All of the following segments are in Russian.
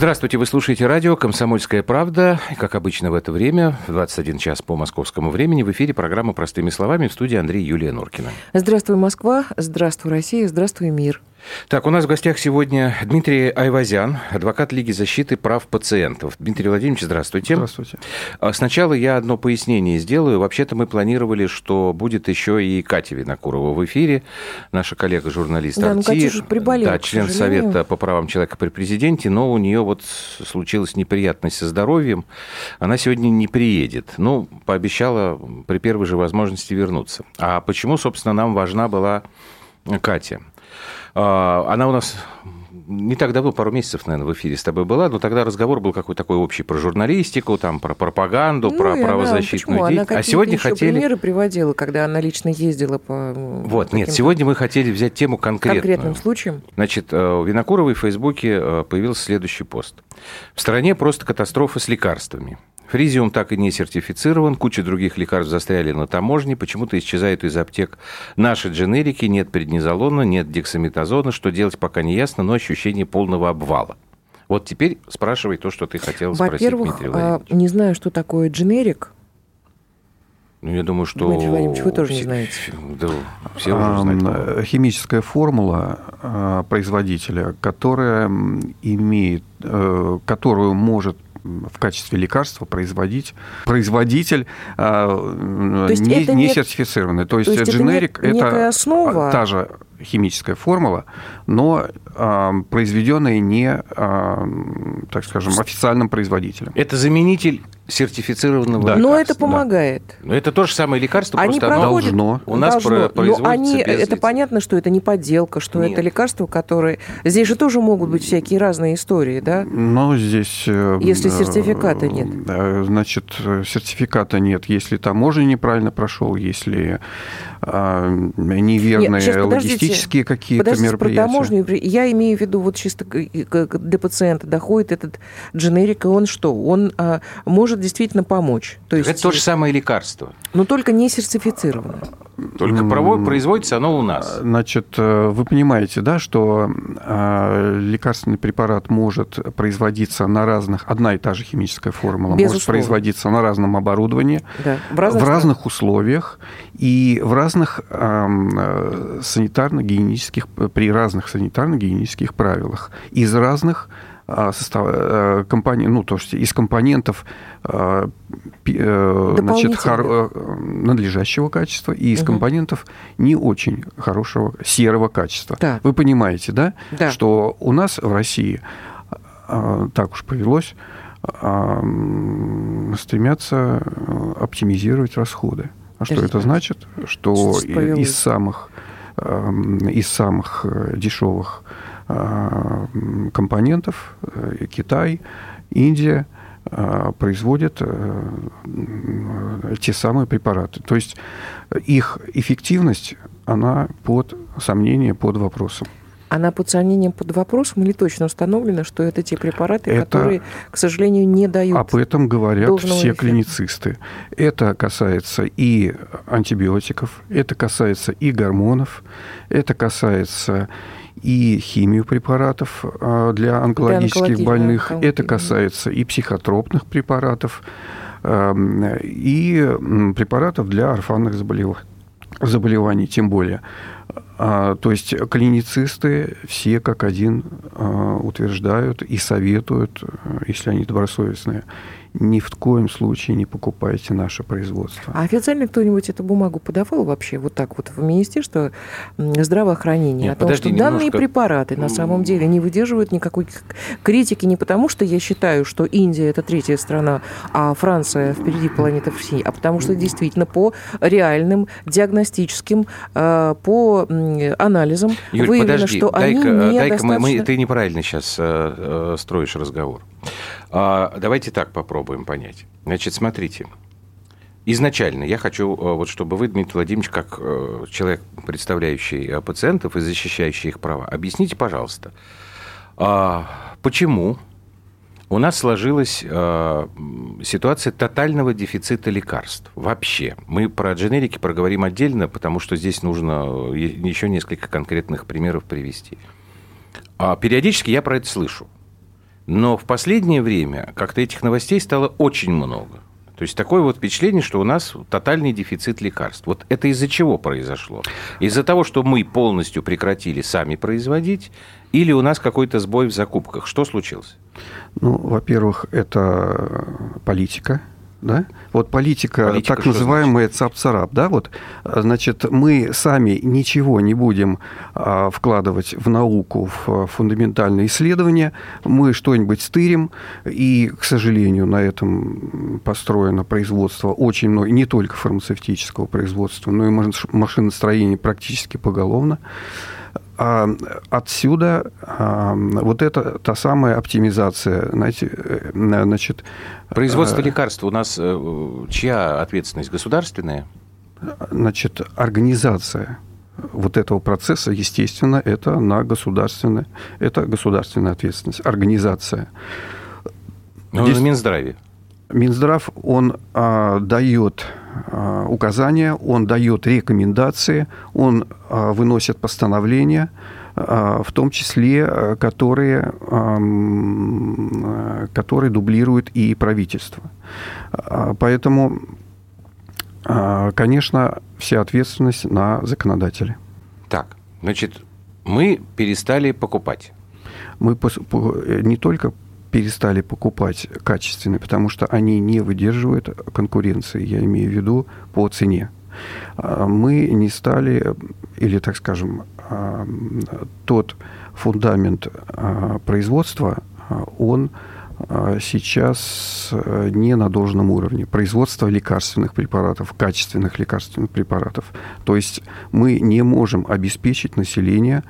Здравствуйте, вы слушаете радио «Комсомольская правда». Как обычно в это время, в 21 час по московскому времени, в эфире программа «Простыми словами» в студии Андрей Юлия Норкина. Здравствуй, Москва, здравствуй, Россия, здравствуй, мир. Так, у нас в гостях сегодня Дмитрий Айвазян, адвокат Лиги защиты прав пациентов. Дмитрий Владимирович, здравствуйте. Здравствуйте. А, сначала я одно пояснение сделаю. Вообще-то мы планировали, что будет еще и Катя Винокурова в эфире, наша коллега-журналист да, ну, Арти, Катя приболела, да, член Совета по правам человека при президенте, но у нее вот случилась неприятность со здоровьем. Она сегодня не приедет. Ну, пообещала при первой же возможности вернуться. А почему, собственно, нам важна была Катя? А, она у нас не так давно, пару месяцев, наверное, в эфире с тобой была, но тогда разговор был какой-то такой общий про журналистику, там, про пропаганду, ну, про правозащитную она, деятельность. А сегодня хотели... примеры приводила, когда она лично ездила по... Вот, нет, сегодня мы хотели взять тему конкретную. Конкретным случаем? Значит, э, у Винокуровой в Фейсбуке э, появился следующий пост. В стране просто катастрофа с лекарствами. Фризиум так и не сертифицирован, куча других лекарств застряли на таможне, почему-то исчезают из аптек наши дженерики, нет преднизолона, нет дексаметазона, что делать пока не ясно, но ощущение полного обвала. Вот теперь спрашивай то, что ты хотел спросить, Во-первых, а, не знаю, что такое дженерик. Ну, я думаю, что... Дмитрий Владимирович, вы тоже не знаете. Да, все уже знают. Химическая формула а, производителя, которая имеет, э, которую может в качестве лекарства производить производитель э, не, не нет, сертифицированный. То есть, то есть дженерик это, это основа. та же химическая формула, но э, произведенная не, э, так скажем, официальным производителем. Это заменитель сертифицированного да. Но это помогает. Да. Но это то же самое лекарство, они просто проходят, должно. у нас должно. производится Но они, без Это понятно, что это не подделка, что Нет. это лекарство, которое... Здесь же тоже могут быть всякие разные истории, да? Но здесь... Э, если сертификата нет. Значит, сертификата нет, если таможня неправильно прошел, если неверные Нет, логистические какие-то мероприятия. Про таможню, я имею в виду, вот чисто для пациента доходит этот дженерик, и он что? Он а, может действительно помочь. То есть, это то же самое лекарство. Но только не сертифицированное. Только производится оно у нас. Значит, э, вы понимаете, да, что э, лекарственный препарат может производиться на разных, одна и та же химическая формула Безусловно. может производиться на разном оборудовании, да, в разных, в разных условиях и в разных э, санитарно-гигиенических, при разных санитарно-гигиенических правилах, из разных состав, э, компонент, ну, то есть из компонентов э, э, значит, хор, надлежащего качества и из угу. компонентов не очень хорошего серого качества. Да. Вы понимаете, да, да, что у нас в России так уж повелось, стремятся оптимизировать расходы. А что это значит? Что из самых, из самых дешевых Э, компонентов э, Китай, Индия э, производят те самые препараты. То есть их эффективность, она под сомнение, под вопросом. Она под сомнением, под вопросом или точно установлено, что это те препараты, это, которые, к сожалению, не дают Об этом говорят все эффекта. клиницисты. Это касается и антибиотиков, это касается и гормонов, это касается и химию препаратов а, для онкологических больных. Это касается и психотропных препаратов, и препаратов для орфанных заболеваний, тем более. А, то есть клиницисты все как один а, утверждают и советуют, если они добросовестные, ни в коем случае не покупайте наше производство. А официально кто-нибудь эту бумагу подавал вообще вот так вот в Министерство здравоохранения? Нет, о том, подожди, что немножко... данные препараты на самом деле не выдерживают никакой критики не потому, что я считаю, что Индия это третья страна, а Франция впереди планеты всей, а потому что действительно по реальным диагностическим, э, по анализам Юль, выявлено, подожди, что дай они дай недостаточно... мы, мы, ты неправильно сейчас э, э, строишь разговор. А, давайте так попробуем понять. Значит, смотрите. Изначально я хочу, э, вот чтобы вы, Дмитрий Владимирович, как э, человек, представляющий э, пациентов и защищающий их права, объясните, пожалуйста, а, почему у нас сложилась ситуация тотального дефицита лекарств вообще. Мы про дженерики проговорим отдельно, потому что здесь нужно еще несколько конкретных примеров привести. А периодически я про это слышу. Но в последнее время как-то этих новостей стало очень много. То есть такое вот впечатление, что у нас тотальный дефицит лекарств. Вот это из-за чего произошло? Из-за того, что мы полностью прекратили сами производить, или у нас какой-то сбой в закупках? Что случилось? Ну, во-первых, это политика да? Вот политика, политика так называемая ЦАП-ЦАРАП, да, вот, значит, мы сами ничего не будем а, вкладывать в науку, в фундаментальные исследования, мы что-нибудь стырим, и, к сожалению, на этом построено производство очень много, не только фармацевтического производства, но и машиностроения практически поголовно. А отсюда а, вот это та самая оптимизация, знаете, э, значит... Производство а, лекарств у нас э, чья ответственность? Государственная? Значит, организация вот этого процесса, естественно, это на государственное, это государственная ответственность, организация. Ну, Здесь... Минздраве. Минздрав, он а, дает указания, он дает рекомендации, он а, выносит постановления, а, в том числе, которые, а, которые дублируют и правительство. Поэтому, конечно, вся ответственность на законодателе. Так, значит, мы перестали покупать. Мы не только перестали покупать качественные, потому что они не выдерживают конкуренции, я имею в виду по цене. А, мы не стали, или, так скажем, а, тот фундамент а, производства, он сейчас не на должном уровне. Производство лекарственных препаратов, качественных лекарственных препаратов. То есть мы не можем обеспечить население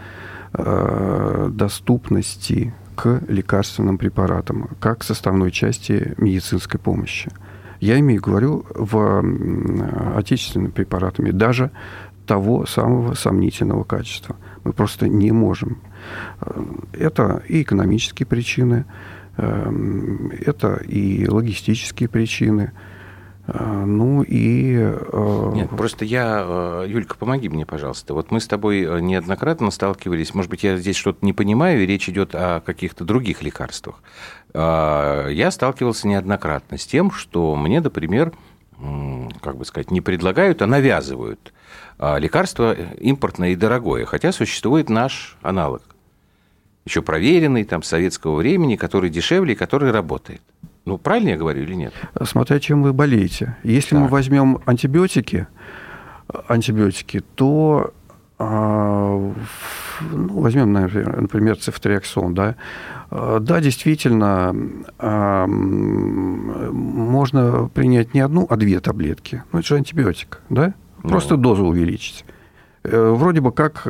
доступности к лекарственным препаратам, как составной части медицинской помощи. Я имею, говорю, в отечественными препаратами, даже того самого сомнительного качества. Мы просто не можем. Э, это и экономические причины, э, это и логистические причины – ну и... Э, Нет, просто я... Э, Юлька, помоги мне, пожалуйста. Вот мы с тобой э, неоднократно сталкивались. Может быть, я здесь что-то не понимаю, и речь идет о каких-то других лекарствах. А, я сталкивался неоднократно с тем, что мне, например, как бы сказать, не предлагают, а навязывают а, лекарство импортное и дорогое, хотя существует наш аналог, еще проверенный там советского времени, который дешевле и который работает. Ну, правильно я говорю или нет? Смотря чем вы болеете. Если так. мы возьмем антибиотики, антибиотики, то а, ну, возьмем, например, цифтриаксон, да, а, да, действительно, можно принять не одну, а две таблетки. Ну, это же антибиотик, да? Просто ну. дозу увеличить. Э, вроде бы как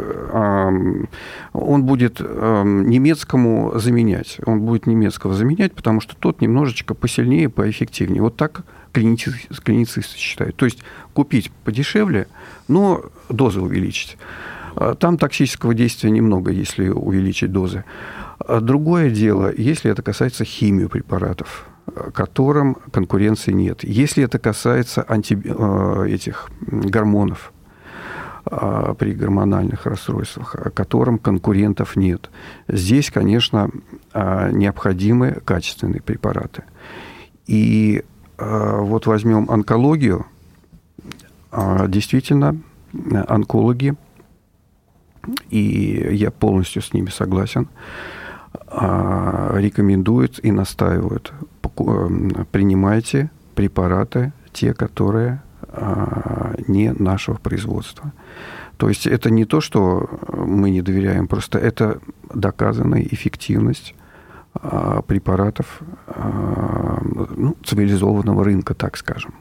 он будет немецкому заменять. Он будет немецкого заменять, потому что тот немножечко посильнее, поэффективнее. Вот так клиницисты, клиницисты считают. То есть купить подешевле, но дозы увеличить. А там токсического действия немного, если увеличить дозы. А другое дело, если это касается химиопрепаратов которым конкуренции нет. Если это касается анти... Э, этих гормонов, при гормональных расстройствах, которым конкурентов нет. Здесь, конечно, а, необходимы качественные препараты. И а, вот возьмем онкологию. Действительно, онкологи, и я полностью с ними согласен, рекомендуют и настаивают, принимайте препараты, те, которые не нашего производства. То есть это не то, что мы не доверяем, просто это доказанная эффективность а, препаратов а, ну, цивилизованного рынка, так скажем.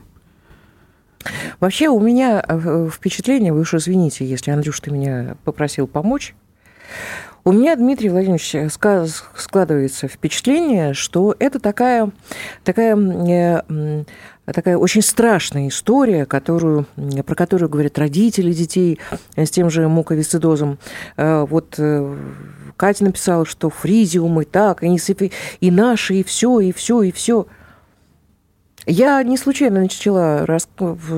Вообще у меня э, впечатление, вы уж извините, если, Андрюш, ты меня попросил помочь, у меня, Дмитрий Владимирович, складывается впечатление, что это такая, такая э, такая очень страшная история, которую, про которую говорят родители детей с тем же муковисцидозом. Э, вот э, Катя написала, что фризиум и так, и, и наши, и все, и все, и все. Я не случайно начала,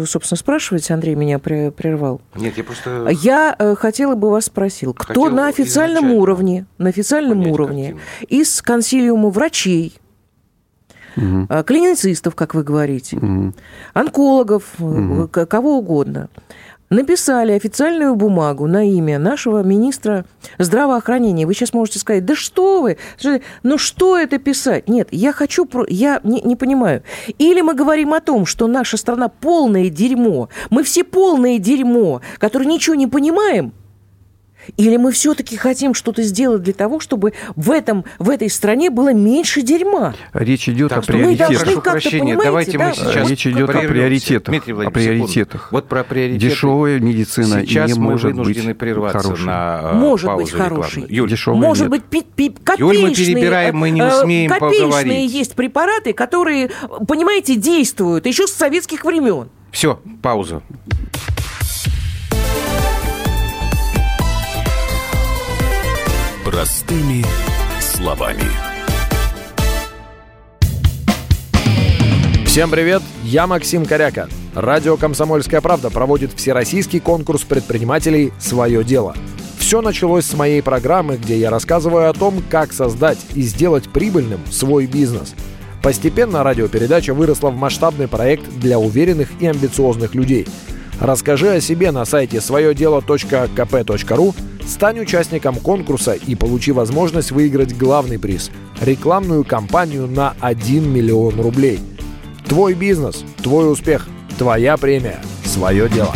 собственно, спрашивать, Андрей меня прервал. Нет, я просто... Я э, хотела бы вас спросил, кто на официальном уровне, на официальном уровне картину. из консилиума врачей, угу. клиницистов, как вы говорите, угу. онкологов, угу. кого угодно, написали официальную бумагу на имя нашего министра здравоохранения. Вы сейчас можете сказать, да что вы, ну что это писать? Нет, я хочу, я не, не понимаю. Или мы говорим о том, что наша страна полное дерьмо, мы все полное дерьмо, которые ничего не понимаем, или мы все-таки хотим что-то сделать для того, чтобы в, этом, в этой стране было меньше дерьма? Речь идет так, о приоритетах. Прошу прощения, давайте да? мы сейчас Речь идет о приоритетах. Дмитрий о приоритетах. Вот про приоритеты. Дешевая медицина сейчас не мы может вынуждены быть прерваться хорошей. на э, может быть хороший. Юль, Дешевая может нет. быть пи пи копеечные. Юль, мы перебираем, мы не умеем копеечные поговорить. есть препараты, которые, понимаете, действуют еще с советских времен. Все, пауза. Простыми словами. Всем привет, я Максим Коряка. Радио «Комсомольская правда» проводит всероссийский конкурс предпринимателей «Свое дело». Все началось с моей программы, где я рассказываю о том, как создать и сделать прибыльным свой бизнес. Постепенно радиопередача выросла в масштабный проект для уверенных и амбициозных людей. Расскажи о себе на сайте своедело.кп.ру Стань участником конкурса и получи возможность выиграть главный приз – рекламную кампанию на 1 миллион рублей. Твой бизнес, твой успех, твоя премия, свое дело.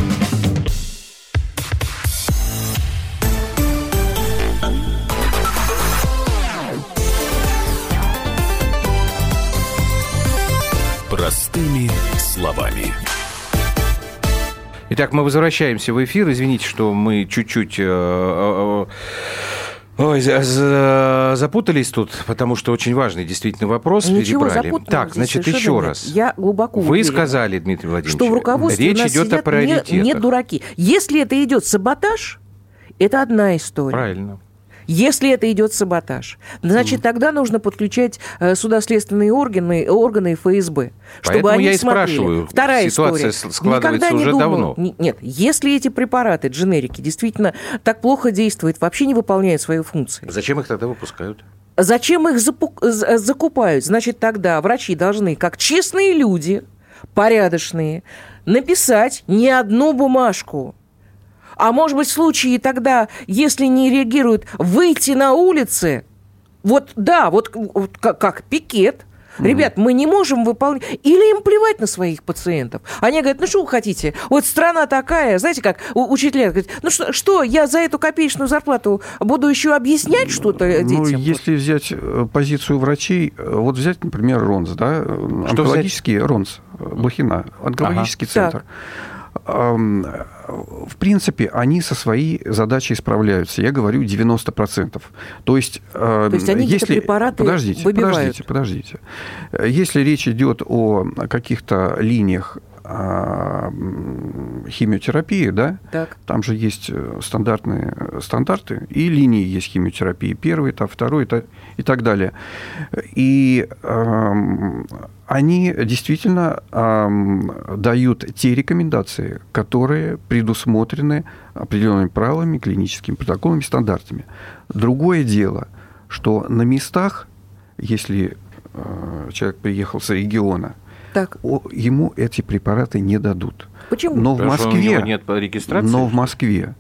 Итак, мы возвращаемся в эфир. Извините, что мы чуть-чуть... Э, э, э, ой, запутались тут, потому что очень важный действительно вопрос Ничего перебрали. Так, значит, еще нет. раз. Я глубоко Вы уверена, сказали, Дмитрий Владимирович, что в руководстве речь идет о приоритетах. Не, не дураки. Если это идет саботаж, это одна история. Правильно. Если это идет саботаж, значит, mm. тогда нужно подключать э, судоследственные органы, органы ФСБ, чтобы Поэтому они я и смотрели. спрашиваю. Вторая Ситуация история. складывается Никогда уже думал, давно. Нет, если эти препараты, дженерики, действительно так плохо действуют, вообще не выполняют свою функцию. Зачем их тогда выпускают? Зачем их закупают? Значит, тогда врачи должны, как честные люди, порядочные, написать не одну бумажку, а может быть, в случае тогда, если не реагируют, выйти на улицы, вот да, вот как, как пикет, Ребят, мы не можем выполнять... Или им плевать на своих пациентов. Они говорят, ну что вы хотите? Вот страна такая, знаете, как учителя говорят, ну что, что я за эту копеечную зарплату буду еще объяснять что-то ну, детям? Ну, если взять э, позицию врачей, э, вот взять, например, РОНС, да, что онкологический взять? РОНС, Блохина, онкологический ага. центр. Так в принципе, они со своей задачей справляются. Я говорю 90%. То есть, То есть они если... препараты подождите, выбивают. подождите, подождите. Если речь идет о каких-то линиях химиотерапии, да, так. там же есть э, стандартные э, стандарты, и линии есть химиотерапии, первый этап, второй этап и так далее. И э, они действительно э, дают те рекомендации, которые предусмотрены определенными правилами, клиническими протоколами, стандартами. Другое дело, что на местах, если э, человек приехал с региона, так. ему эти препараты не дадут. Почему? Но Потому в Москве, нет регистрации. Но в Москве,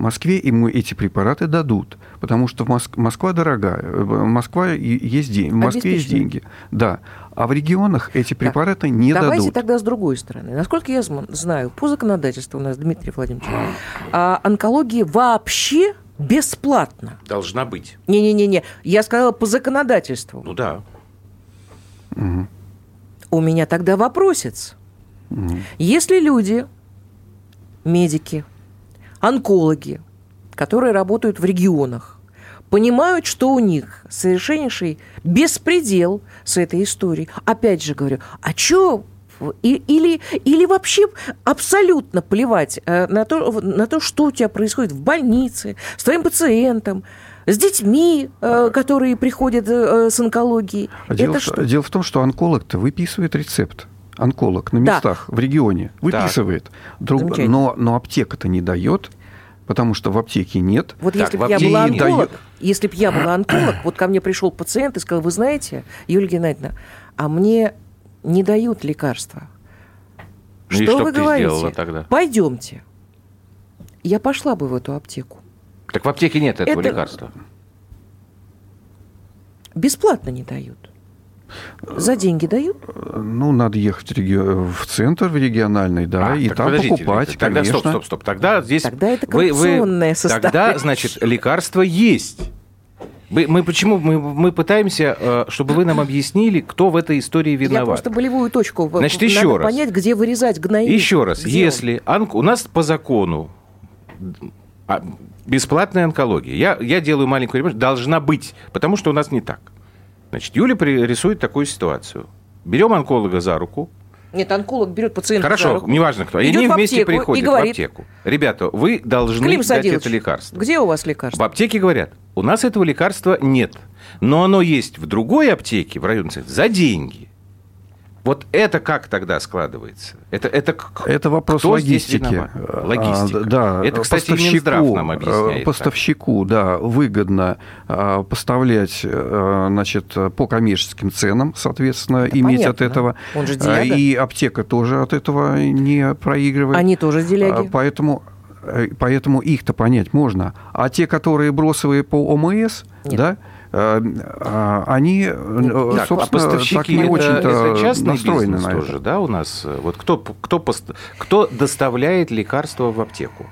Москве ему эти препараты дадут, потому что Моск... Москва дорогая, Москва есть деньги, в Москве есть деньги, да. А в регионах эти препараты так, не давайте дадут. Давайте тогда с другой стороны. Насколько я знаю, по законодательству у нас, Дмитрий Владимирович, а онкология вообще бесплатно. Должна быть. Не-не-не, я сказала по законодательству. Ну да. Угу. У меня тогда вопросец. Угу. Если люди, медики, онкологи, которые работают в регионах, понимают, что у них совершеннейший беспредел с этой историей. Опять же говорю, а что или, или вообще абсолютно плевать э, на то, на то, что у тебя происходит в больнице, с твоим пациентом, с детьми, э, которые приходят э, с онкологией. Дело, Это что? дело в том, что онколог-то выписывает рецепт онколог на местах да. в регионе, выписывает. Друг, но, но аптека-то не дает, потому что в аптеке нет. Вот так, если бы я была онколог, дает... если бы я была онколог, вот ко мне пришел пациент и сказал, вы знаете, Юлия Геннадьевна, а мне не дают лекарства. Ну что, что вы говорите? Тогда? Пойдемте. Я пошла бы в эту аптеку. Так в аптеке нет этого Это... лекарства. Бесплатно не дают. За деньги дают? Ну, надо ехать в, реги... в центр в региональный, да, а, и там покупать, тогда, конечно. Стоп, стоп, стоп. Тогда здесь... Тогда это коррупционное состояние. Тогда, значит, лекарство есть. Мы, мы почему мы, мы пытаемся, э, чтобы вы нам объяснили, кто в этой истории виноват? Я просто болевую точку. Значит, еще Надо раз. понять, где вырезать гнои. Еще раз, где если онк... у нас по закону а, бесплатная онкология, я, я делаю маленькую ремонт, должна быть, потому что у нас не так. Значит, Юля рисует такую ситуацию. Берем онколога за руку, нет, онколог берет пациента Хорошо, за руку, неважно кто. И они вместе приходят и говорит, в аптеку. Ребята, вы должны Клим дать это лекарство. Где у вас лекарство? В аптеке говорят, у нас этого лекарства нет. Но оно есть в другой аптеке, в районе за деньги. Вот это как тогда складывается? Это, это, это вопрос кто логистики. А, Логистика. А, да, это, кстати, Минздрав нам объясняет. Поставщику, так. да, выгодно а, поставлять а, значит, по коммерческим ценам, соответственно, это иметь понятно. от этого. Он же деляга. И аптека тоже от этого не проигрывает. Они тоже деляги. Поэтому э, Поэтому их-то понять можно. А те, которые бросовые по ОМС, Нет. да, Э, а, они, э, ну, так, собственно, а так не очень-то настроены на это. Тоже, да, у нас? Вот кто, кто, кто доставляет лекарства в аптеку?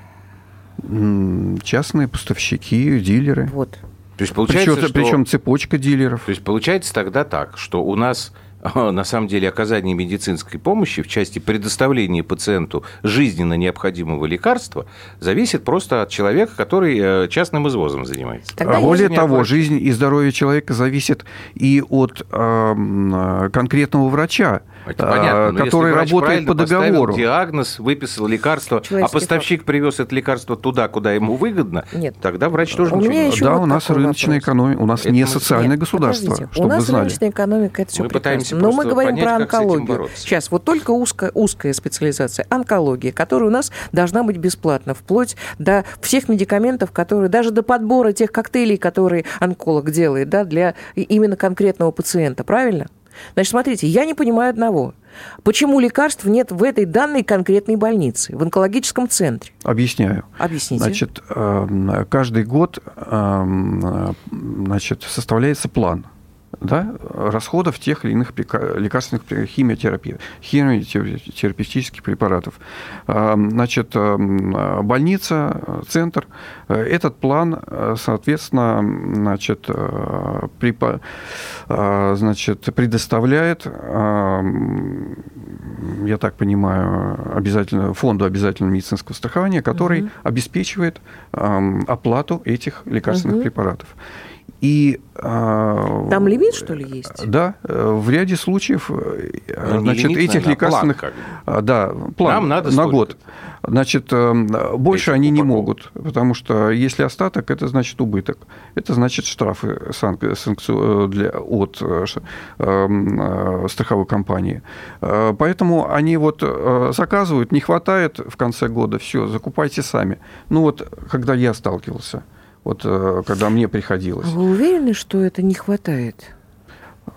Частные поставщики, дилеры. Вот. То есть получается, причем, что... причем цепочка дилеров. То есть получается тогда так, что у нас на самом деле оказание медицинской помощи в части предоставления пациенту жизненно необходимого лекарства зависит просто от человека, который э, частным извозом занимается. Тогда а более того, оплачивает. жизнь и здоровье человека зависит и от э, конкретного врача. Это понятно. Но который работает по договору. диагноз, выписал лекарство, а поставщик факт. привез это лекарство туда, куда ему выгодно, Нет. тогда врач тоже у ничего не Да, вот у нас рыночная экономика, у нас это не социальное Нет, государство, чтобы у нас вы знали. рыночная экономика, это все мы прекрасно. Но мы говорим понять, про онкологию. Сейчас вот только узкая, узкая специализация, онкология, которая у нас должна быть бесплатна, вплоть до всех медикаментов, которые, даже до подбора тех коктейлей, которые онколог делает, да, для именно конкретного пациента, правильно? Значит, смотрите, я не понимаю одного. Почему лекарств нет в этой данной конкретной больнице, в онкологическом центре? Объясняю. Объясните. Значит, эм, каждый год эм, значит, составляется план да, расходов тех или иных лекарственных химиотерапий, химиотерапевтических препаратов. Значит, больница, центр, этот план, соответственно, значит, препа, значит, предоставляет, я так понимаю, обязательно, фонду обязательного медицинского страхования, который угу. обеспечивает оплату этих лекарственных угу. препаратов. И, а, Там лимит, что ли, есть? Да, в ряде случаев ну, значит, лимит, этих наверное, лекарственных... План, как Да, план Нам надо на год. Значит, э, больше они не могут, потому что если остаток, это значит убыток. Это значит штрафы санкцию для, от э, э, страховой компании. Поэтому они вот заказывают, не хватает в конце года, все, закупайте сами. Ну вот, когда я сталкивался – вот э, когда мне приходилось. А вы уверены, что это не хватает?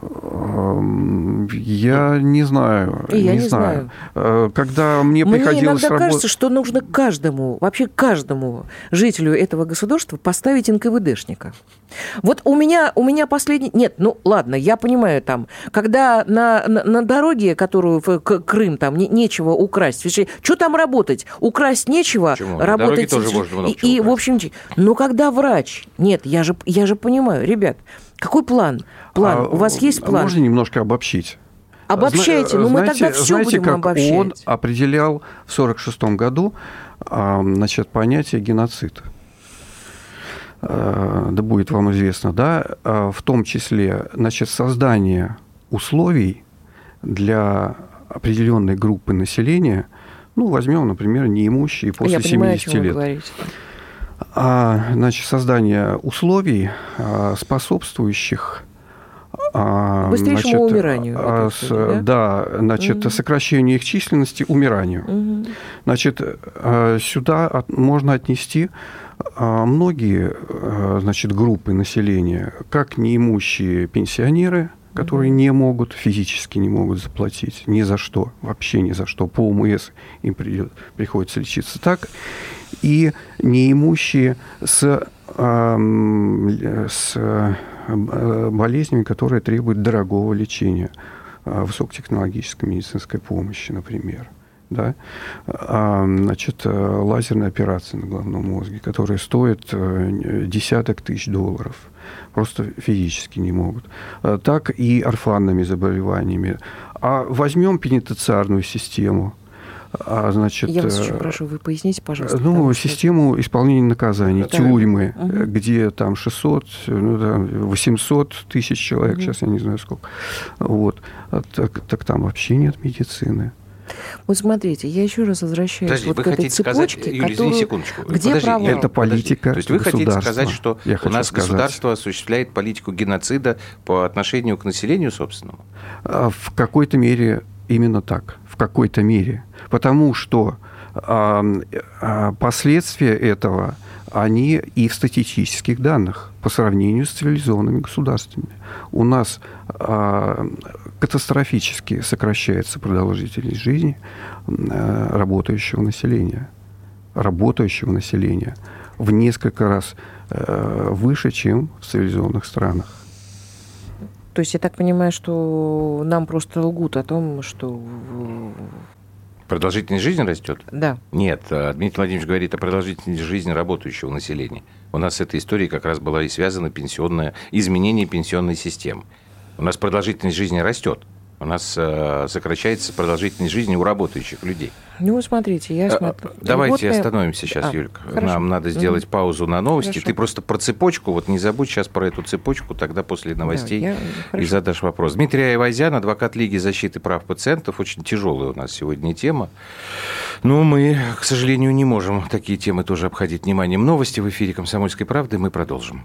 Эм, я не знаю. И я не, не знаю. знаю. Э, когда мне, мне приходилось иногда работать... кажется, что нужно каждому, вообще каждому жителю этого государства поставить НКВДшника. Вот у меня, у меня последний... Нет, ну ладно, я понимаю там, когда на, на, на дороге, которую в Крым, там не, нечего украсть, что там работать? Украсть нечего, Почему? работать... тоже можно много и, и, в общем, но когда врач... Нет, я же, я же понимаю, ребят, какой план? План. А, У вас есть план? Можно немножко обобщить? Обобщайте, ну мы тогда все знаете, будем как обобщать. он определял в 1946 году значит, понятие геноцид. А, да будет вам известно, да, а, в том числе значит, создание условий для определенной группы населения, ну, возьмем, например, неимущие после Я 70 понимаю, лет. Вы говорите а, значит, создание условий, а, способствующих А, Быстрейшему значит, умиранию. А, с, да? да, значит, угу. сокращению их численности, умиранию. Угу. Значит, а, сюда можно отнести многие значит, группы населения, как неимущие пенсионеры, которые не могут, физически не могут заплатить ни за что, вообще ни за что, по УМС им придет, приходится лечиться так, и неимущие с, с Э, болезнями, которые требуют дорогого лечения, э, высокотехнологической медицинской помощи, например. Да? А, значит, э, лазерная операция на головном мозге, которая стоит десяток тысяч долларов. Просто физически не могут. Так и орфанными заболеваниями. А возьмем пенитенциарную систему – а, значит, Я вас очень э, прошу, вы поясните, пожалуйста. Ну, систему исполнения наказаний, да. тюрьмы, угу. где там 600, ну, да, 800 тысяч человек, угу. сейчас я не знаю сколько. Вот. А так, так там вообще нет медицины. Вот смотрите, я еще раз возвращаюсь Подожди, вот вы к этой цепочке, сказать, Юрий, которую... секундочку. Где Подожди, право? Это политика То есть вы хотите сказать, что я у нас сказать. государство осуществляет политику геноцида по отношению к населению собственному? А, в какой-то мере именно так. В какой-то мере потому что э, последствия этого, они и в статистических данных по сравнению с цивилизованными государствами. У нас катастрофически сокращается продолжительность жизни э, работающего населения. Работающего населения в несколько раз э, выше, чем в цивилизованных странах. То есть я так понимаю, что нам просто лгут о том, что Продолжительность жизни растет? Да. Нет, э, Дмитрий Владимирович говорит о продолжительности жизни работающего населения. У нас с этой историей как раз была и связана пенсионное, изменение пенсионной системы. У нас продолжительность жизни растет. У нас э, сокращается продолжительность жизни у работающих людей. Ну, смотрите, я э, смотрю. Давайте вот остановимся сейчас, а, Юлька. Хорошо. Нам надо сделать mm паузу на новости. Хорошо. Ты просто про цепочку, вот не забудь сейчас про эту цепочку, тогда после новостей да, я... и задашь вопрос. Дмитрий Айвазян, адвокат Лиги защиты прав пациентов. Очень тяжелая у нас сегодня тема. Но мы, к сожалению, не можем такие темы тоже обходить вниманием. Новости в эфире «Комсомольской правды». Мы продолжим.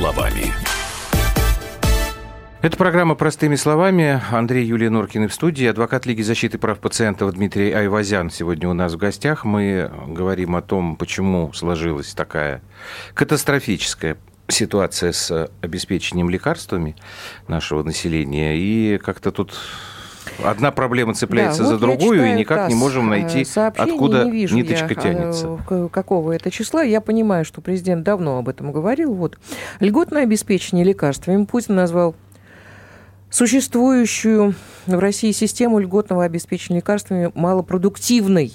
Словами. Это программа «Простыми словами». Андрей Юлия Норкин в студии. Адвокат Лиги защиты прав пациентов Дмитрий Айвазян сегодня у нас в гостях. Мы говорим о том, почему сложилась такая катастрофическая ситуация с обеспечением лекарствами нашего населения. И как-то тут Одна проблема цепляется да, за вот другую, читаю, и никак не можем найти, откуда не вижу ниточка я, тянется. Какого это числа? Я понимаю, что президент давно об этом говорил. Вот. Льготное обеспечение лекарствами Путин назвал существующую в России систему льготного обеспечения лекарствами малопродуктивной,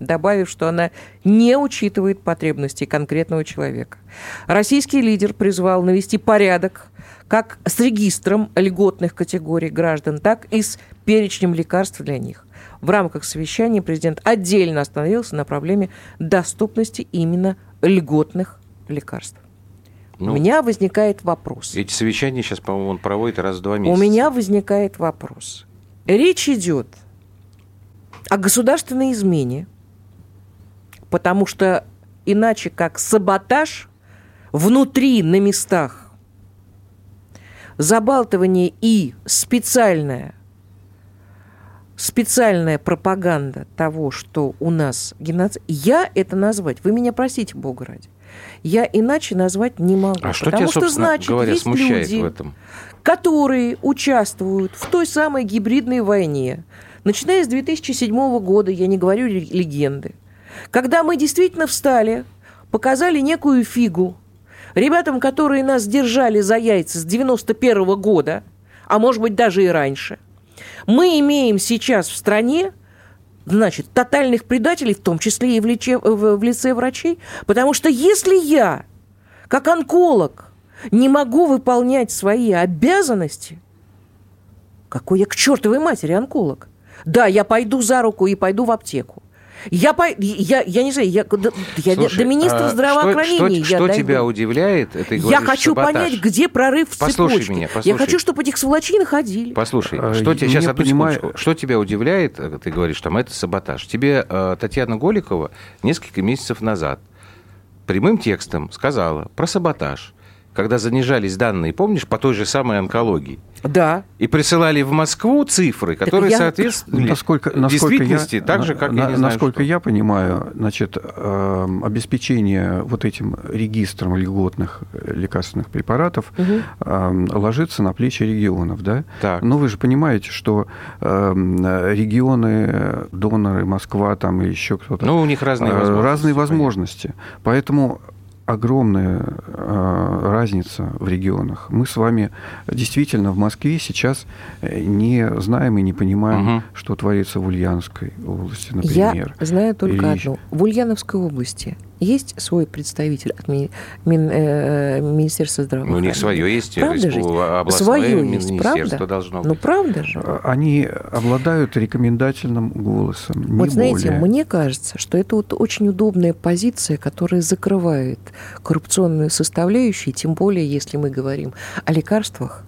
добавив, что она не учитывает потребности конкретного человека. Российский лидер призвал навести порядок как с регистром льготных категорий граждан, так и с перечнем лекарств для них. В рамках совещания президент отдельно остановился на проблеме доступности именно льготных лекарств. Ну, у меня возникает вопрос. Эти совещания сейчас, по-моему, он проводит раз в два месяца. У меня возникает вопрос. Речь идет о государственной измене, потому что иначе как саботаж внутри, на местах, забалтывание и специальная, специальная пропаганда того, что у нас геноцид, я это назвать, вы меня простите, Бога ради, я иначе назвать не могу. А что тебя, что, значит, говоря, смущает люди, в этом? которые участвуют в той самой гибридной войне, начиная с 2007 года, я не говорю легенды, когда мы действительно встали, показали некую фигу ребятам, которые нас держали за яйца с 91 года, а может быть даже и раньше, мы имеем сейчас в стране значит, тотальных предателей, в том числе и в, лече, в, в лице врачей. Потому что если я, как онколог, не могу выполнять свои обязанности, какой я к чертовой матери онколог? Да, я пойду за руку и пойду в аптеку. Я, по, я, я не знаю, я, я Слушай, до министра а здравоохранения. Что, что, что тебя удивляет? Это я хочу саботаж. понять, где прорыв в послушай цепочке. Меня, послушай. Я хочу, чтобы этих сволочей находили. Послушай, а, что тебя сейчас понимаю... Что тебя удивляет? Ты говоришь, там это саботаж. Тебе э, Татьяна Голикова несколько месяцев назад прямым текстом сказала про саботаж когда занижались данные, помнишь, по той же самой онкологии. Да. И присылали в Москву цифры, которые я... соответствовали насколько, насколько действительности, я, так же, как на, я не знаю, Насколько что. я понимаю, значит, э, обеспечение вот этим регистром льготных лекарственных препаратов угу. э, ложится на плечи регионов, да? Так. Но вы же понимаете, что э, регионы, доноры, Москва там и еще кто-то... Ну, у них разные э, возможности. Разные возможности. Поэтому огромная э, разница в регионах. Мы с вами действительно в Москве сейчас э, не знаем и не понимаем, угу. что творится в Ульяновской области, например. Я знаю только Или... одно. В Ульяновской области есть свой представитель от ми, мин, э, Министерства здравоохранения? Ну, у них свое есть. Правда же? Свое есть, правда? должно ну, быть. Ну, правда же? Они обладают рекомендательным голосом, не Вот знаете, более. мне кажется, что это вот очень удобная позиция, которая закрывает коррупционную составляющую, тем более, если мы говорим о лекарствах,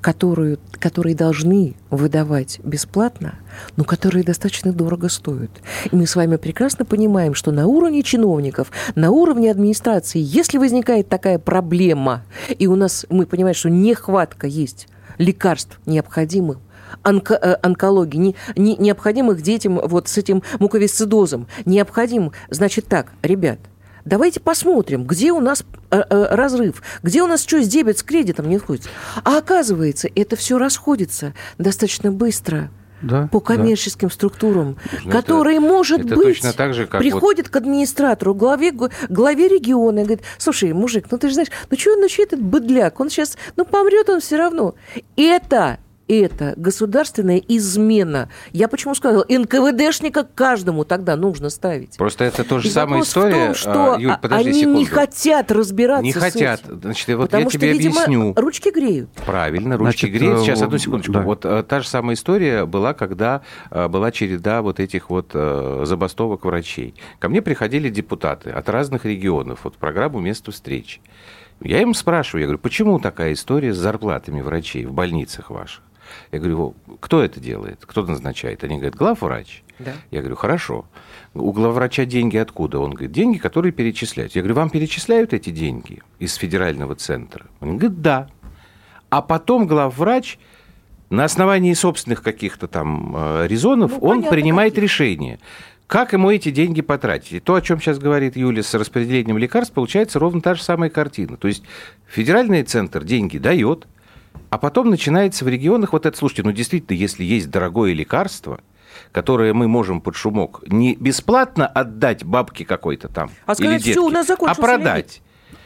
которую, которые должны выдавать бесплатно, но которые достаточно дорого стоят. И мы с вами прекрасно понимаем, что на уровне чиновников, на уровне администрации, если возникает такая проблема, и у нас, мы понимаем, что нехватка есть лекарств необходимых онко, э, онкологии, не, не, необходимых детям вот с этим муковисцидозом, необходим, значит так, ребят, Давайте посмотрим, где у нас э, э, разрыв, где у нас что с дебет, с кредитом не входит. А оказывается, это все расходится достаточно быстро. Да, по коммерческим да. структурам, ну, которые, это, может это быть, точно так же, как приходит вот... к администратору, главе, главе региона и говорит, слушай, мужик, ну ты же знаешь, ну что, ну что этот быдляк, он сейчас, ну помрет он все равно. Это это государственная измена. Я почему сказала, НКВДшника каждому тогда нужно ставить. Просто это тоже самая история. В том, что а, Юль, подожди они секунду. не хотят разбираться Не хотят. Этим. Значит, вот Потому я тебе видимо, объясню. ручки греют. Правильно, ручки Значит, греют. Сейчас, одну секундочку. Да. Вот э, та же самая история была, когда э, была череда вот этих вот э, забастовок врачей. Ко мне приходили депутаты от разных регионов, вот в программу «Место встречи». Я им спрашиваю, я говорю, почему такая история с зарплатами врачей в больницах ваших? Я говорю, кто это делает? Кто назначает? Они говорят, главврач. Да. Я говорю, хорошо. У главврача деньги откуда? Он говорит, деньги, которые перечисляют. Я говорю, вам перечисляют эти деньги из федерального центра? Он говорит, да. А потом главврач на основании собственных каких-то там э, резонов, ну, он понятно, принимает какие. решение. Как ему эти деньги потратить? И то, о чем сейчас говорит Юля с распределением лекарств, получается ровно та же самая картина. То есть федеральный центр деньги дает, а потом начинается в регионах вот это, слушайте, ну действительно, если есть дорогое лекарство, которое мы можем под шумок не бесплатно отдать бабке какой-то там а или сказать, детке, все, у нас а продать.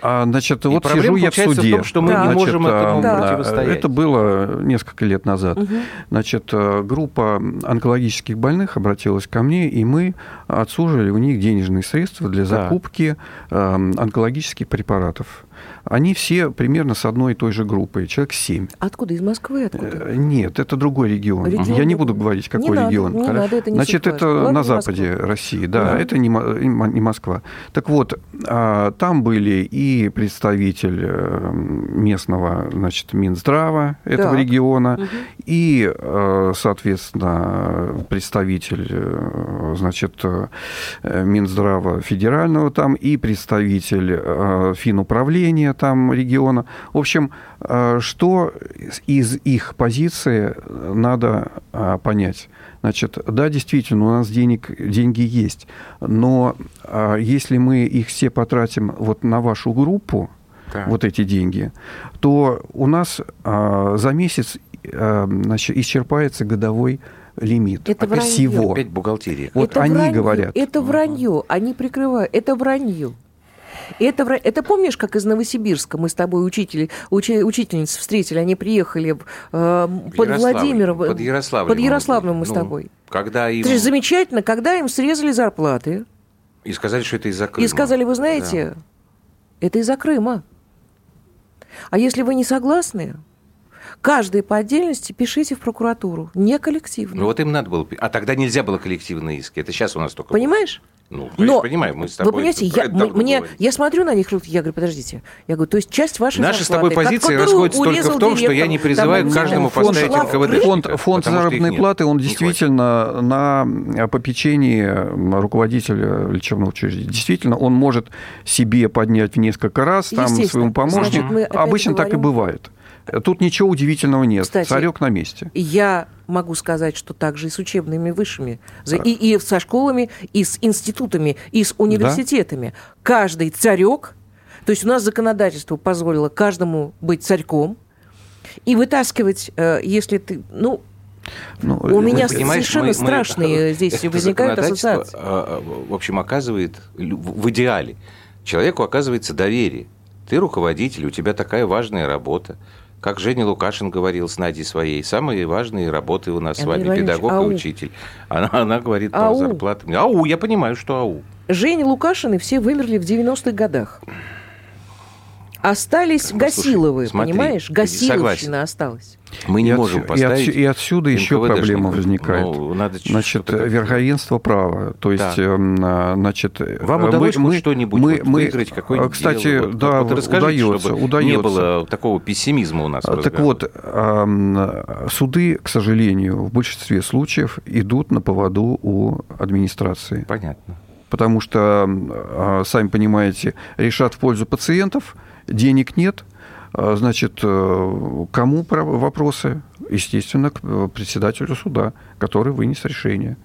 А, значит, и вот сижу я в суде. в том, что мы да. не можем значит, этому да. противостоять. Это было несколько лет назад. Угу. Значит, э, группа онкологических больных обратилась ко мне, и мы отсуживали у них денежные средства для закупки да. онкологических препаратов. Они все примерно с одной и той же группой, человек 7. Откуда? Из Москвы? Откуда? Э, нет, это другой регион. регион? Я не буду говорить, какой не регион. Надо, не надо, это не Значит, это на западе Москва. России, да, да, это не, не Москва. Так вот, а, там были и представитель э, местного, значит, Минздрава этого так. региона, угу. и, э, соответственно, представитель, значит, Минздрава федерального там, и представитель финуправления там региона. В общем, э, что из их позиции надо э, понять? Значит, да, действительно, у нас денег, деньги есть, но э, если мы их все потратим вот на вашу группу, так. вот эти деньги, то у нас за месяц значит, исчерпается годовой лимит это вранье. всего. Опять бухгалтерия. Вот это они вранье. говорят. Это вранье. Они прикрывают. Это вранье. Это, это помнишь, как из Новосибирска мы с тобой учители, уч, учительниц встретили, они приехали э, под Владимиром. Под Ярославлем. Под Ярославлем мы ну, с тобой. Когда им... Это же замечательно, когда им срезали зарплаты. И сказали, что это из-за Крыма. И сказали, вы знаете, да. это из-за Крыма. А если вы не согласны, каждый по отдельности пишите в прокуратуру, не коллективно. Ну вот им надо было... А тогда нельзя было коллективные иски. Это сейчас у нас только... Понимаешь? Ну, Но, понимаю, мы с тобой... Вы понимаете, я, мне, я смотрю на них, я говорю, подождите, я говорю, то есть часть вашей Наша зарплаты, с тобой позиция расходится только в том, что я не призываю к каждому поставить НКВД. Фонд, фонд заработной платы, он действительно на попечении руководителя лечебного учреждения, действительно, он может себе поднять в несколько раз, там, своему помощнику. Обычно говорим... так и бывает. Тут ничего удивительного нет. Кстати, Царек на месте. Я могу сказать, что также и с учебными высшими, и, и со школами, и с институтами, и с университетами. Да? Каждый царек, то есть у нас законодательство позволило каждому быть царьком и вытаскивать, э, если ты, ну, ну, у меня совершенно мы, страшные мы, здесь возникают ассоциации. А, а, в общем, оказывает в идеале человеку оказывается доверие. Ты руководитель, у тебя такая важная работа как Женя Лукашин говорил с Надей своей, самые важные работы у нас с вами, педагог ау. и учитель. Она, она говорит ау. по зарплатам. Ау, я понимаю, что ау. Женя Лукашин и все вымерли в 90-х годах. Остались ну, Гасиловы, смотри, понимаешь? Гасиловщина осталась. Мы не и можем от, поставить... И, от, и отсюда еще проблема возникает. Ну, надо значит, верховенство права. То есть, да. Эм, значит... Вам удалось мы, что-нибудь мы, вот, выиграть, какое-нибудь Кстати, дело? да, вот, вот удается, чтобы удается. не было такого пессимизма у нас. Так вот, эм, суды, к сожалению, в большинстве случаев идут на поводу у администрации. Понятно. Потому что, э, сами понимаете, решат в пользу пациентов – денег нет, а, значит, э, кому вопросы? Естественно, к э, председателю суда, который вынес решение.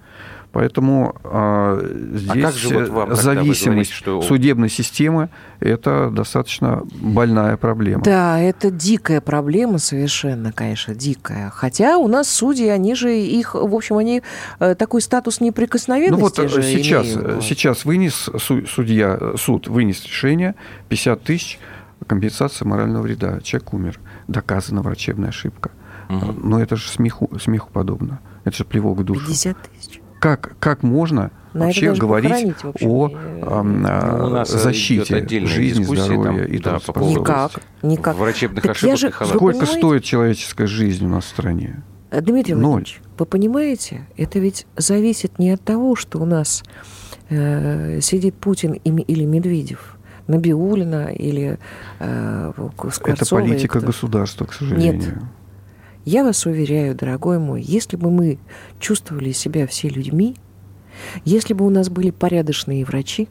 Поэтому а, здесь а как же вот вам, зависимость говорите, что... судебной системы – это достаточно больная проблема. Да, это дикая проблема совершенно, конечно, дикая. Хотя у нас судьи, они же их, в общем, они э, такой статус неприкосновенности Ну вот сейчас, имеют. сейчас вынес судья, суд вынес решение 50 тысяч – компенсация морального вреда. Человек умер. Доказана врачебная ошибка. Угу. Но это же смеху, смеху подобно. Это же плевок в душу. 50 тысяч. Как, как можно Но вообще говорить о, о, ну, о защите жизни, здоровья там, и да, по поводу Никак, никак. врачебных так ошибок же, Сколько стоит человеческая жизнь у нас в стране? Э, Дмитрий Ноль. Владимирович, вы понимаете, это ведь зависит не от того, что у нас э, сидит Путин или Медведев. Набиулина или э, Скворцова. Это политика государства, к сожалению. Нет. Я вас уверяю, дорогой мой, если бы мы чувствовали себя все людьми, если бы у нас были порядочные врачи,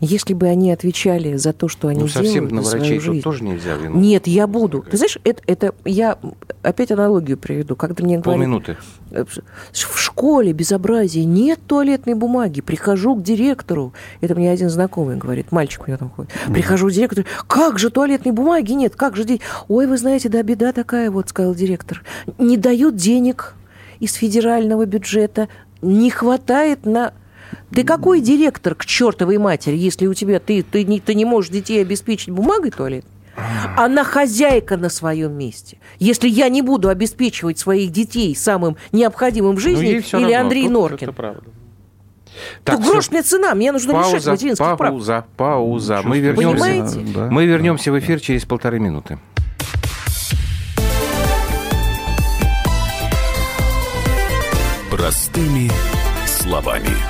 если бы они отвечали за то, что они ну, совсем делают на врачей свою жизнь. тоже нельзя вину. Нет, я буду. Ты знаешь, это, это я опять аналогию приведу. Когда мне говорят... Полминуты. Э, в школе безобразие, нет туалетной бумаги. Прихожу к директору. Это мне один знакомый говорит, мальчик у него там ходит. Прихожу к директору, как же туалетной бумаги нет, как же... Ой, вы знаете, да, беда такая, вот, сказал директор. Не дают денег из федерального бюджета, не хватает на ты какой директор к чертовой матери, если у тебя ты, ты, не, ты не можешь детей обеспечить бумагой туалет? Она хозяйка на своем месте. Если я не буду обеспечивать своих детей самым необходимым в ну, жизни, ну, или равно. Андрей Тут Норкин. Это правда. Так, то грош мне цена, мне нужно пауза, решать материнских пауза, прав. Пауза, Мы вернемся, да, мы вернемся в эфир через полторы минуты. Простыми словами.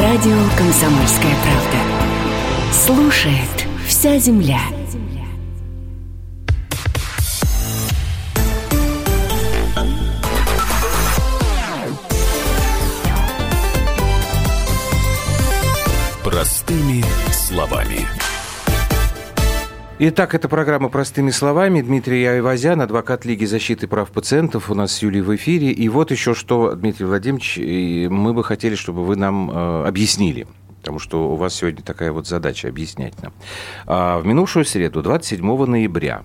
Радио «Комсомольская правда». Слушает вся земля. Простыми словами. Итак, это программа «Простыми словами». Дмитрий Айвазян, адвокат Лиги защиты прав пациентов. У нас с Юлией в эфире. И вот еще что, Дмитрий Владимирович, мы бы хотели, чтобы вы нам э, объяснили. Потому что у вас сегодня такая вот задача объяснять нам. А в минувшую среду, 27 ноября,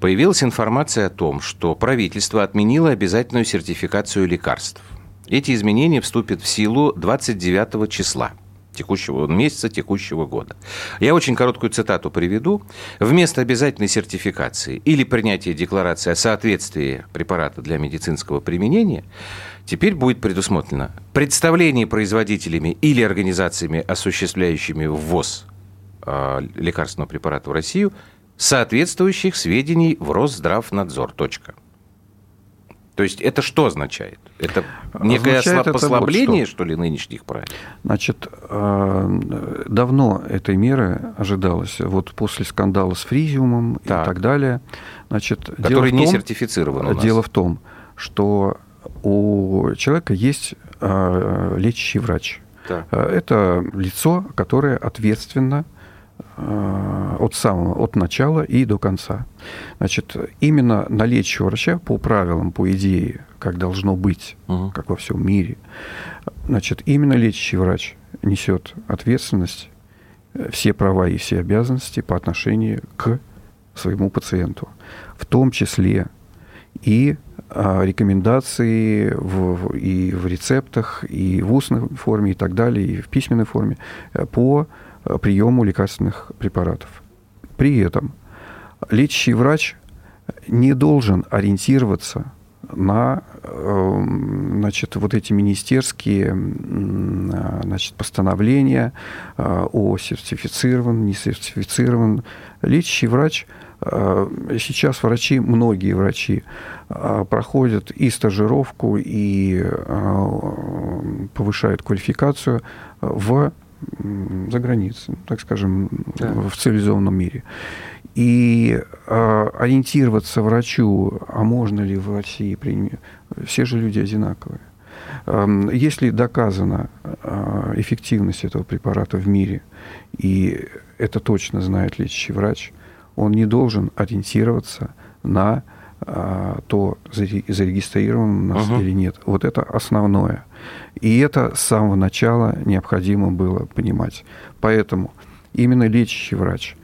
появилась информация о том, что правительство отменило обязательную сертификацию лекарств. Эти изменения вступят в силу 29 числа текущего месяца, текущего года. Я очень короткую цитату приведу. Вместо обязательной сертификации или принятия декларации о соответствии препарата для медицинского применения теперь будет предусмотрено представление производителями или организациями, осуществляющими ввоз э, лекарственного препарата в Россию, соответствующих сведений в Росздравнадзор. Точка. То есть это что означает? Это некое означает послабление, это вот что. что ли, нынешних правил? Значит, э, давно этой меры ожидалось. Вот после скандала с фризиумом так. и так далее. Значит, Который не том, сертифицирован Дело в том, что у человека есть э, лечащий врач. Так. Э, это лицо, которое ответственно Э, от самого, от начала и до конца. Значит, именно на лечащего врача по правилам, по идее, как должно быть, угу. как во всем мире, значит, именно лечащий врач несет ответственность, э, все права и все обязанности по отношению к своему пациенту, в том числе и а, рекомендации в, и в рецептах, и в устной форме, и так далее, и в письменной форме э, по Э, приему лекарственных препаратов. При этом лечащий врач не должен ориентироваться на эм, значит, вот эти министерские э, значит, постановления э, о сертифицирован, не сертифицирован. Лечащий врач, сейчас врачи, многие врачи проходят и стажировку, и повышают квалификацию в за границей, так скажем, да. в цивилизованном мире. И э, ориентироваться врачу, а можно ли в России принять, все же люди одинаковые. Э, если доказана э, эффективность этого препарата в мире, и это точно знает лечащий врач, он не должен ориентироваться на то зарегистрировано у нас uh-huh. или нет. Вот это основное. И это с самого начала необходимо было понимать. Поэтому именно лечащий врач,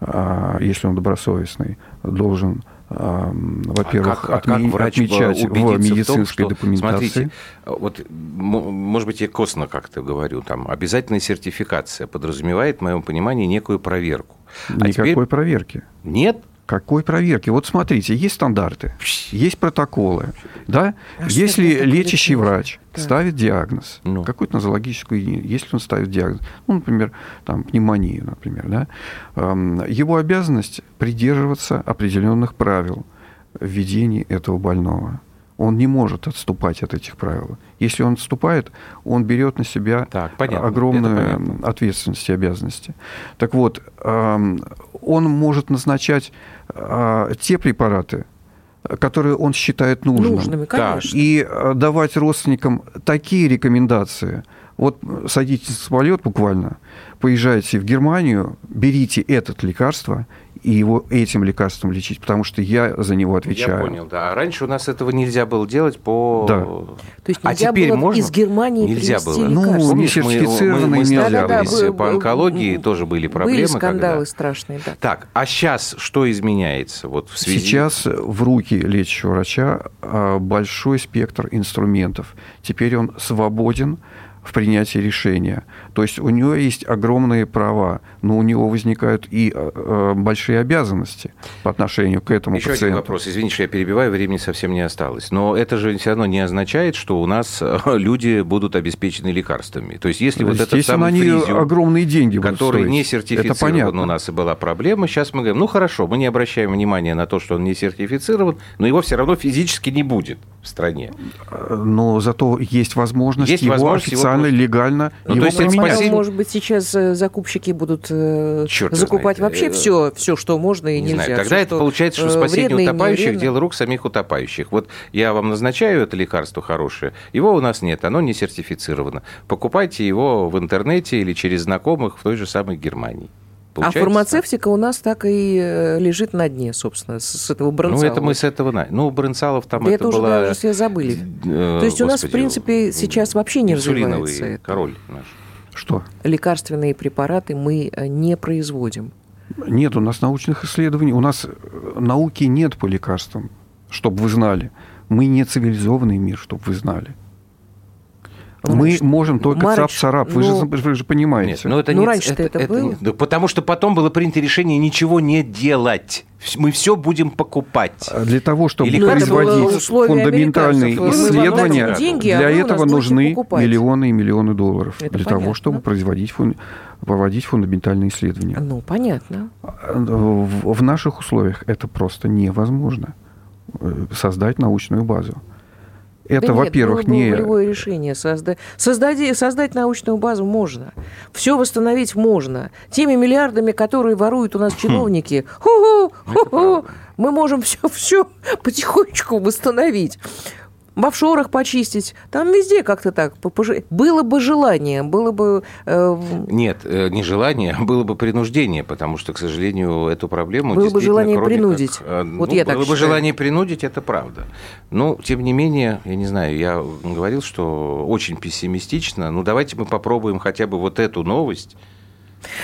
а, если он добросовестный, должен во-первых, а как, отме- а как врач отмечать в медицинской в том, что, документации. Смотрите, вот, может быть, я косвенно как-то говорю, там, обязательная сертификация подразумевает, в моем понимании, некую проверку. А Никакой теперь... проверки. Нет? Какой проверки? Вот смотрите, есть стандарты, есть протоколы. Да? А если лечащий врач да. ставит диагноз, ну. какую-то нозологическую единицу, если он ставит диагноз, ну, например, там, пневмонию, например, да, его обязанность придерживаться определенных правил введения этого больного он не может отступать от этих правил. Если он отступает, он берет на себя так, понятно, огромную ответственность и обязанности. Так вот, он может назначать а, те препараты, которые он считает нужным. Нужными, конечно. И а, давать родственникам такие рекомендации. Вот садитесь в самолет буквально, поезжайте в Германию, берите это лекарство и его этим лекарством лечить, потому что я за него отвечаю. Я понял, да. А раньше у нас этого нельзя было делать по... Да. То есть а теперь было можно? из Германии Нельзя было. Ну, не сертифицированные мы, мы, нельзя. Да, да, да, по онкологии тоже были проблемы. Были скандалы когда... страшные, да. Так, а сейчас что изменяется? Вот в связи... Сейчас в руки лечащего врача а, большой спектр инструментов. Теперь он свободен в принятии решения. То есть у него есть огромные права, но у него возникают и э, э большие обязанности по отношению к этому Еще пациенту. один вопрос. Извините, что я перебиваю, времени совсем не осталось. Но это же все равно не означает, что у нас э, люди будут обеспечены лекарствами. То есть если вот этот самый они фризиум, огромные деньги который стоить. не сертифицирован у нас и была проблема, сейчас мы говорим, ну хорошо, мы не обращаем внимания на то, что он не сертифицирован, но его все равно физически не будет в стране. Но зато есть возможность есть его возможность официально, его... легально ну, его то есть это спасение... Может быть, сейчас э, закупщики будут э, Черт закупать знает. вообще все, все, что можно и не нельзя. Знаю. Тогда все, это получается, что спасение утопающих – дело рук самих утопающих. Вот я вам назначаю это лекарство хорошее, его у нас нет, оно не сертифицировано. Покупайте его в интернете или через знакомых в той же самой Германии. Получается, а фармацевтика так? у нас так и э, лежит на дне, собственно, с, этого Бренцала. Ну, это мы с этого... Ну, Бренцалов там да это, это уже была... даже все забыли. Э, То есть у нас, в принципе, сейчас вообще не развивается это. король наш. Что? Лекарственные препараты мы э, не производим. Нет, у нас научных исследований, у нас э, науки нет по лекарствам, чтобы вы знали. Мы не цивилизованный мир, чтобы вы знали. Мы можем только цап-царап, вы, ну, же, вы же понимаете. Нет, ну, это ну, раньше-то это, это, было. да, потому что потом было принято решение ничего не делать. Мы все будем покупать. А для того, чтобы Или производить фундаментальные исследования, деньги, а для этого нужны миллионы и миллионы долларов. Это для понятно. того, чтобы производить, фун... проводить фундаментальные исследования. Ну, понятно. В, в наших условиях это просто невозможно э, создать научную базу. Это, да во-первых, не... волевое решение. Создать, создать, создать научную базу можно. Все восстановить можно. Теми миллиардами, которые воруют у нас хм. чиновники, ху-ху, ху-ху, мы можем все, все потихонечку восстановить в офшорах почистить. Там везде как-то так. Было бы желание, было бы... Э... Нет, э, не желание, было бы принуждение, потому что, к сожалению, эту проблему... Было бы желание принудить. Как, э, вот ну, я так Было считаю. бы желание принудить, это правда. Но, тем не менее, я не знаю, я говорил, что очень пессимистично. Ну, давайте мы попробуем хотя бы вот эту новость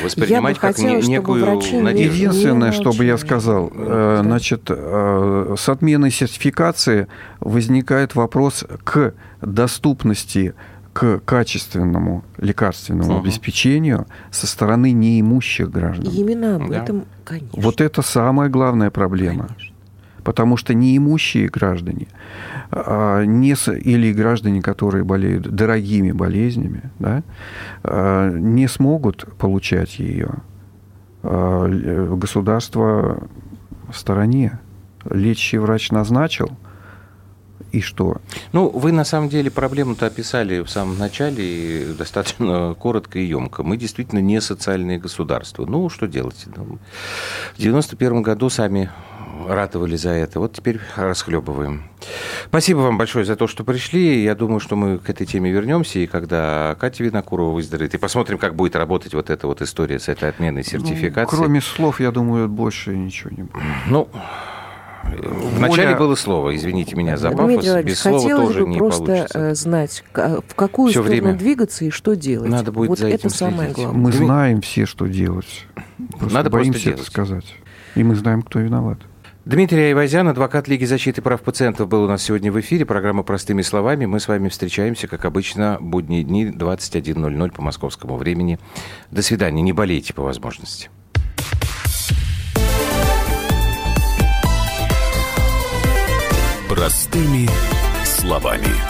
воспринимать как хотела, некую надежду. Единственное, что бы я сказал, э, значит, э, с отменой сертификации возникает вопрос к доступности к качественному лекарственному угу. обеспечению со стороны неимущих граждан. Именно об этом, да. конечно. Вот это самая главная проблема. Конечно потому что неимущие граждане а, не, или граждане, которые болеют дорогими болезнями, да, а, не смогут получать ее. А, государство в стороне. Лечащий врач назначил, и что? Ну, вы на самом деле проблему-то описали в самом начале достаточно коротко и емко. Мы действительно не социальное государство. Ну, что делать? В 91 году сами ратовали за это. Вот теперь расхлебываем. Спасибо вам большое за то, что пришли. Я думаю, что мы к этой теме вернемся, и когда Катя Винокурова выздоровеет, и посмотрим, как будет работать вот эта вот история с этой отменой ну, сертификации. Ну, кроме слов, я думаю, больше ничего не будет. Ну, Вначале было слово, извините меня за пафос, без слова тоже не просто получится. Э, знать, в какую все сторону время. двигаться и что делать. Надо будет вот за этим это самое главное. Мы знаем все, что делать. Просто Надо боимся просто это сказать. И мы знаем, кто виноват. Дмитрий Айвазян, адвокат Лиги защиты прав пациентов, был у нас сегодня в эфире. Программа «Простыми словами». Мы с вами встречаемся, как обычно, будние дни 21.00 по московскому времени. До свидания. Не болейте по возможности. Простыми словами.